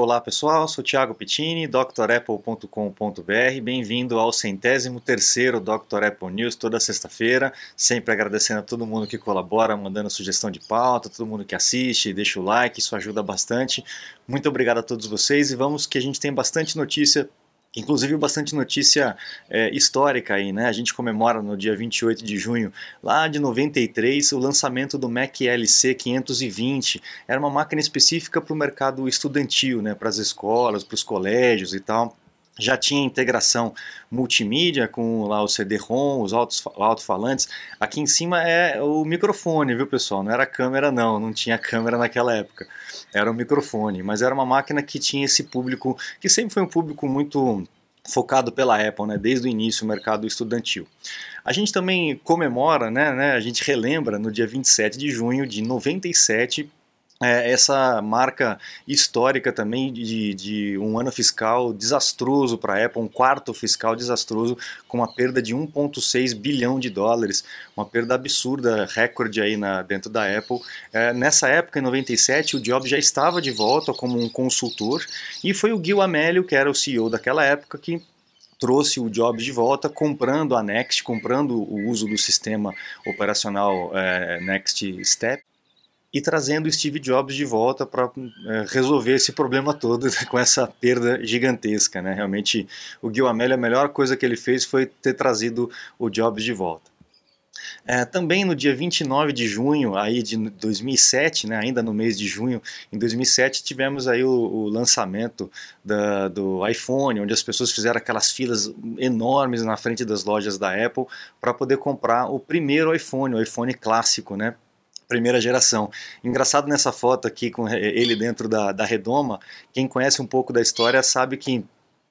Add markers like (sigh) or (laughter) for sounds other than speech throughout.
Olá pessoal, sou Thiago Pittini, drapple.com.br. Bem-vindo ao centésimo terceiro Dr. Apple News toda sexta-feira. Sempre agradecendo a todo mundo que colabora, mandando sugestão de pauta, todo mundo que assiste, deixa o like, isso ajuda bastante. Muito obrigado a todos vocês e vamos que a gente tem bastante notícia Inclusive bastante notícia é, histórica aí, né? A gente comemora no dia 28 de junho, lá de 93, o lançamento do Mac LC 520. Era uma máquina específica para o mercado estudantil, né? Para as escolas, para os colégios e tal já tinha integração multimídia com lá o CD-ROM, os alto-falantes. Aqui em cima é o microfone, viu pessoal? Não era câmera não, não tinha (laughs) câmera naquela época. Era o microfone, mas era uma máquina que tinha esse público, que sempre foi um público muito focado pela Apple, né, desde o início, o mercado estudantil. A gente também comemora, né, né, a gente relembra no dia 27 de junho de 97 é, essa marca histórica também de, de um ano fiscal desastroso para a Apple, um quarto fiscal desastroso, com uma perda de 1,6 bilhão de dólares, uma perda absurda, recorde aí na, dentro da Apple. É, nessa época, em 97, o Jobs já estava de volta como um consultor e foi o Gil Amelio, que era o CEO daquela época, que trouxe o Jobs de volta, comprando a Next, comprando o uso do sistema operacional é, Next Step e trazendo Steve Jobs de volta para é, resolver esse problema todo (laughs) com essa perda gigantesca. Né? Realmente, o Amelio, a melhor coisa que ele fez foi ter trazido o Jobs de volta. É, também no dia 29 de junho aí de 2007, né, ainda no mês de junho, em 2007 tivemos aí o, o lançamento da, do iPhone, onde as pessoas fizeram aquelas filas enormes na frente das lojas da Apple para poder comprar o primeiro iPhone, o iPhone clássico, né, primeira geração. Engraçado nessa foto aqui com ele dentro da, da redoma, quem conhece um pouco da história sabe que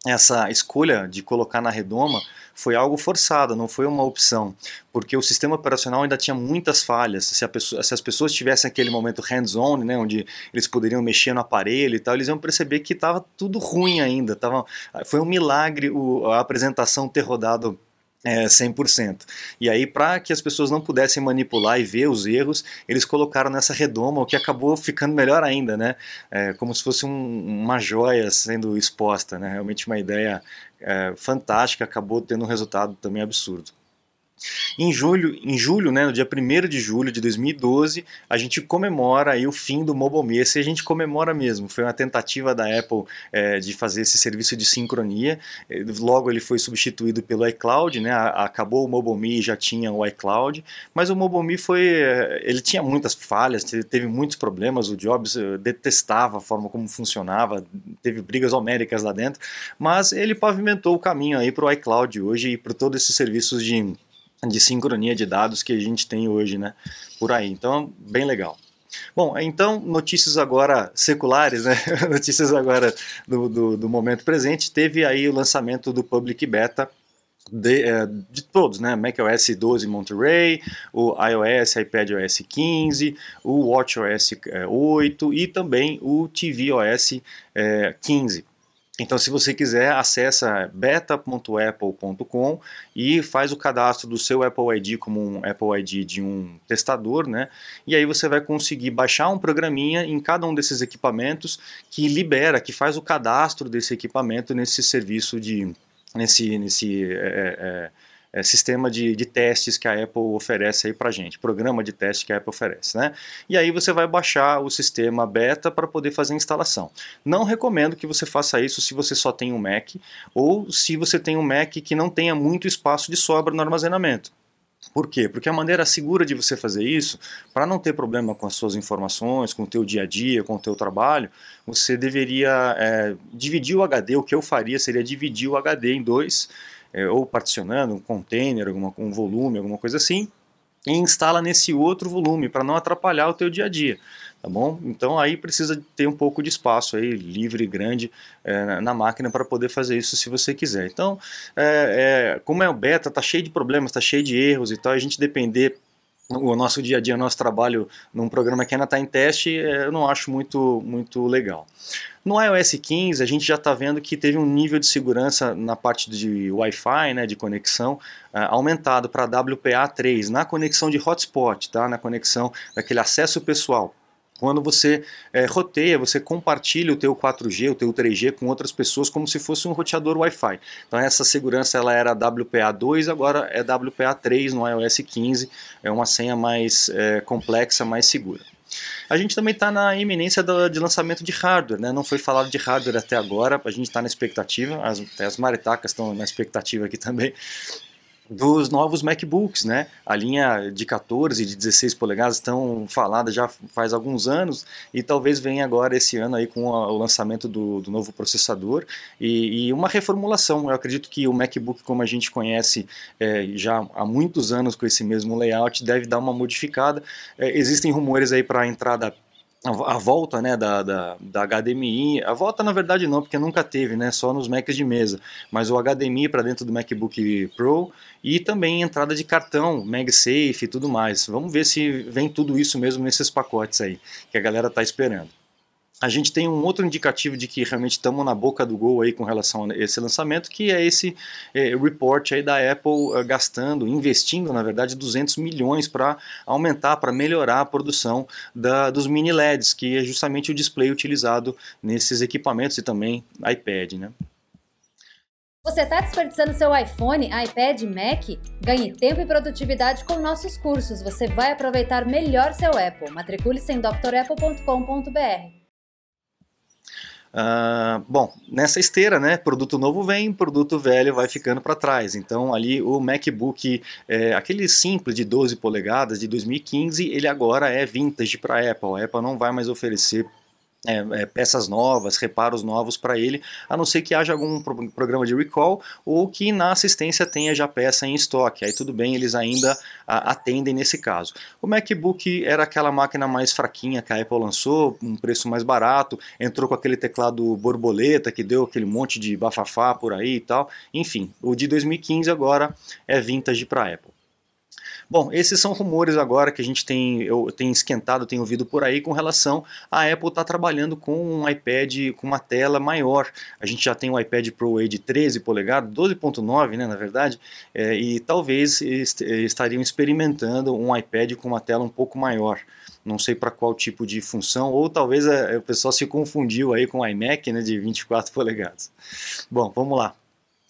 essa escolha de colocar na redoma foi algo forçado, não foi uma opção, porque o sistema operacional ainda tinha muitas falhas. Se, pessoa, se as pessoas tivessem aquele momento hands-on, né, onde eles poderiam mexer no aparelho e tal, eles iam perceber que estava tudo ruim ainda. Tava, foi um milagre o, a apresentação ter rodado é, 100%. E aí, para que as pessoas não pudessem manipular e ver os erros, eles colocaram nessa redoma, o que acabou ficando melhor ainda, né? É, como se fosse um, uma joia sendo exposta, né? Realmente uma ideia é, fantástica, acabou tendo um resultado também absurdo. Em julho, em julho, né, no dia 1 de julho de 2012, a gente comemora aí o fim do MobileMe. Esse a gente comemora mesmo. Foi uma tentativa da Apple é, de fazer esse serviço de sincronia. É, logo ele foi substituído pelo iCloud, né? Acabou o MobileMe e já tinha o iCloud. Mas o MobileMe foi, é, ele tinha muitas falhas, teve muitos problemas. O Jobs detestava a forma como funcionava, teve brigas homéricas lá dentro. Mas ele pavimentou o caminho aí para o iCloud hoje e para todos esses serviços de de sincronia de dados que a gente tem hoje, né, por aí. Então, bem legal. Bom, então, notícias agora seculares, né? (laughs) notícias agora do, do, do, momento presente. Teve aí o lançamento do Public Beta de, é, de todos, né? macOS 12 Monterey, o iOS, iPadOS 15, o WatchOS 8 e também o tvOS é, 15. Então, se você quiser, acessa beta.apple.com e faz o cadastro do seu Apple ID como um Apple ID de um testador, né? E aí você vai conseguir baixar um programinha em cada um desses equipamentos que libera, que faz o cadastro desse equipamento nesse serviço de nesse nesse é, é, é, sistema de, de, testes que a Apple oferece aí para gente, programa de teste que a Apple oferece, né? E aí você vai baixar o sistema beta para poder fazer a instalação. Não recomendo que você faça isso se você só tem um Mac ou se você tem um Mac que não tenha muito espaço de sobra no armazenamento. Por quê? Porque a maneira segura de você fazer isso, para não ter problema com as suas informações, com o teu dia a dia, com o teu trabalho, você deveria é, dividir o HD. O que eu faria seria dividir o HD em dois é, ou particionando um container, alguma, um volume, alguma coisa assim, e instala nesse outro volume para não atrapalhar o teu dia a dia, tá bom? Então aí precisa ter um pouco de espaço aí livre grande é, na máquina para poder fazer isso se você quiser. Então, é, é, como é o beta, tá cheio de problemas, tá cheio de erros e tal, a gente depender o nosso dia a dia, nosso trabalho num programa que ainda está em teste, é, eu não acho muito, muito legal. No iOS 15, a gente já está vendo que teve um nível de segurança na parte de Wi-Fi, né, de conexão, uh, aumentado para WPA3, na conexão de hotspot, tá, na conexão daquele acesso pessoal. Quando você é, roteia, você compartilha o teu 4G, o teu 3G com outras pessoas como se fosse um roteador Wi-Fi. Então essa segurança ela era WPA2, agora é WPA3 no iOS 15, é uma senha mais é, complexa, mais segura. A gente também está na iminência do, de lançamento de hardware, né? não foi falado de hardware até agora, a gente está na expectativa, as, as maritacas estão na expectativa aqui também, dos novos MacBooks, né? A linha de 14 e de 16 polegadas estão falada já faz alguns anos e talvez venha agora esse ano aí com a, o lançamento do, do novo processador e, e, uma reformulação. Eu acredito que o MacBook, como a gente conhece é, já há muitos anos com esse mesmo layout, deve dar uma modificada. É, existem rumores aí para a entrada a volta né, da, da, da, HDMI, a volta na verdade não, porque nunca teve, né, só nos Macs de mesa, mas o HDMI para dentro do MacBook Pro e também entrada de cartão, MagSafe e tudo mais. Vamos ver se vem tudo isso mesmo nesses pacotes aí, que a galera está esperando a gente tem um outro indicativo de que realmente estamos na boca do gol aí com relação a esse lançamento, que é esse é, report aí da Apple uh, gastando, investindo na verdade 200 milhões para aumentar, para melhorar a produção da, dos mini LEDs, que é justamente o display utilizado nesses equipamentos e também iPad, né? Você está desperdiçando seu iPhone, iPad, Mac? Ganhe tempo e produtividade com nossos cursos. Você vai aproveitar melhor seu Apple. Matricule-se em drapple.com.br. Uh, bom, nessa esteira, né, produto novo vem, produto velho vai ficando para trás. Então, ali o MacBook, é, aquele simples de 12 polegadas de 2015, ele agora é vintage para Apple. A Apple não vai mais oferecer é, é, peças novas, reparos novos para ele, a não ser que haja algum pro programa de recall ou que na assistência tenha já peça em estoque. Aí tudo bem, eles ainda a, atendem nesse caso. O MacBook era aquela máquina mais fraquinha que a Apple lançou, um preço mais barato, entrou com aquele teclado borboleta que deu aquele monte de bafafá por aí e tal. Enfim, o de 2015 agora é vintage para a Apple. Bom, esses são rumores agora que a gente tem, eu tenho esquentado, tenho ouvido por aí com relação a Apple estar tá trabalhando com um iPad com uma tela maior. A gente já tem o um iPad Pro aí de 13 polegadas, 12.9 né, na verdade, é, e talvez est estariam experimentando um iPad com uma tela um pouco maior não sei para qual tipo de função, ou talvez é, o pessoal se confundiu aí com o iMac né, de 24 polegadas. Bom, vamos lá.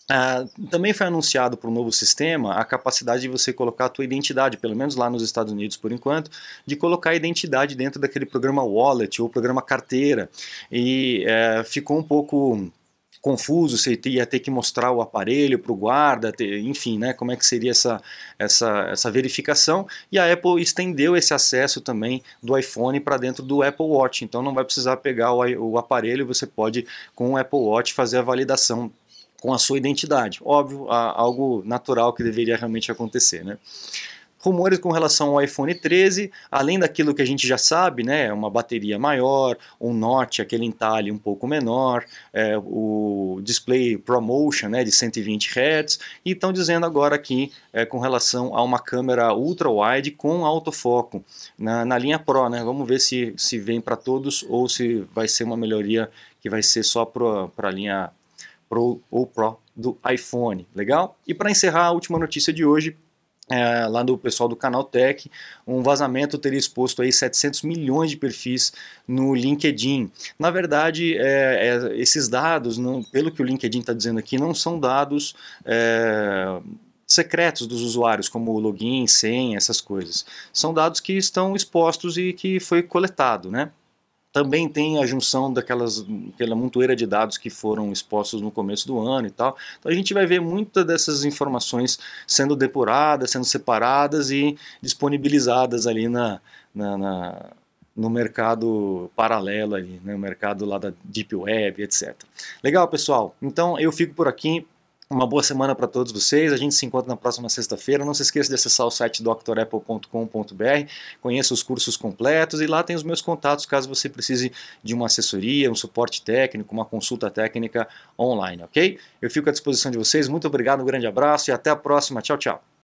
Uh, também foi anunciado para o novo sistema a capacidade de você colocar a tua identidade, pelo menos lá nos Estados Unidos por enquanto, de colocar a identidade dentro daquele programa Wallet ou programa Carteira. E uh, ficou um pouco confuso, você ia ter que mostrar o aparelho para o guarda, ter, enfim, né, como é que seria essa, essa, essa verificação, e a Apple estendeu esse acesso também do iPhone para dentro do Apple Watch, então não vai precisar pegar o, o aparelho, você pode com o Apple Watch fazer a validação com a sua identidade. Óbvio, algo natural que deveria realmente acontecer, né? Rumores com relação ao iPhone 13, além daquilo que a gente já sabe, né, uma bateria maior, um notch, aquele entalhe um pouco menor, é, o display ProMotion né, de 120 Hz, e estão dizendo agora aqui é, com relação a uma câmera ultra-wide com autofoco na, na linha Pro. Né, vamos ver se, se vem para todos ou se vai ser uma melhoria que vai ser só para a linha Pro ou Pro do iPhone. Legal? E para encerrar a última notícia de hoje, é, lá do pessoal do canal Tech, um vazamento teria exposto aí 700 milhões de perfis no LinkedIn. Na verdade, é, é, esses dados, não, pelo que o LinkedIn está dizendo aqui, não são dados é, secretos dos usuários, como login, senha, essas coisas. São dados que estão expostos e que foi coletado, né? Também tem a junção daquelas aquela montoeira de dados que foram expostos no começo do ano e tal. Então a gente vai ver muitas dessas informações sendo depuradas, sendo separadas e disponibilizadas ali na, na, na no mercado paralelo ali, né, no mercado lá da Deep Web, etc. Legal, pessoal? Então eu fico por aqui. Uma boa semana para todos vocês. A gente se encontra na próxima sexta-feira. Não se esqueça de acessar o site drapple.com.br, conheça os cursos completos e lá tem os meus contatos caso você precise de uma assessoria, um suporte técnico, uma consulta técnica online, ok? Eu fico à disposição de vocês. Muito obrigado, um grande abraço e até a próxima. Tchau, tchau.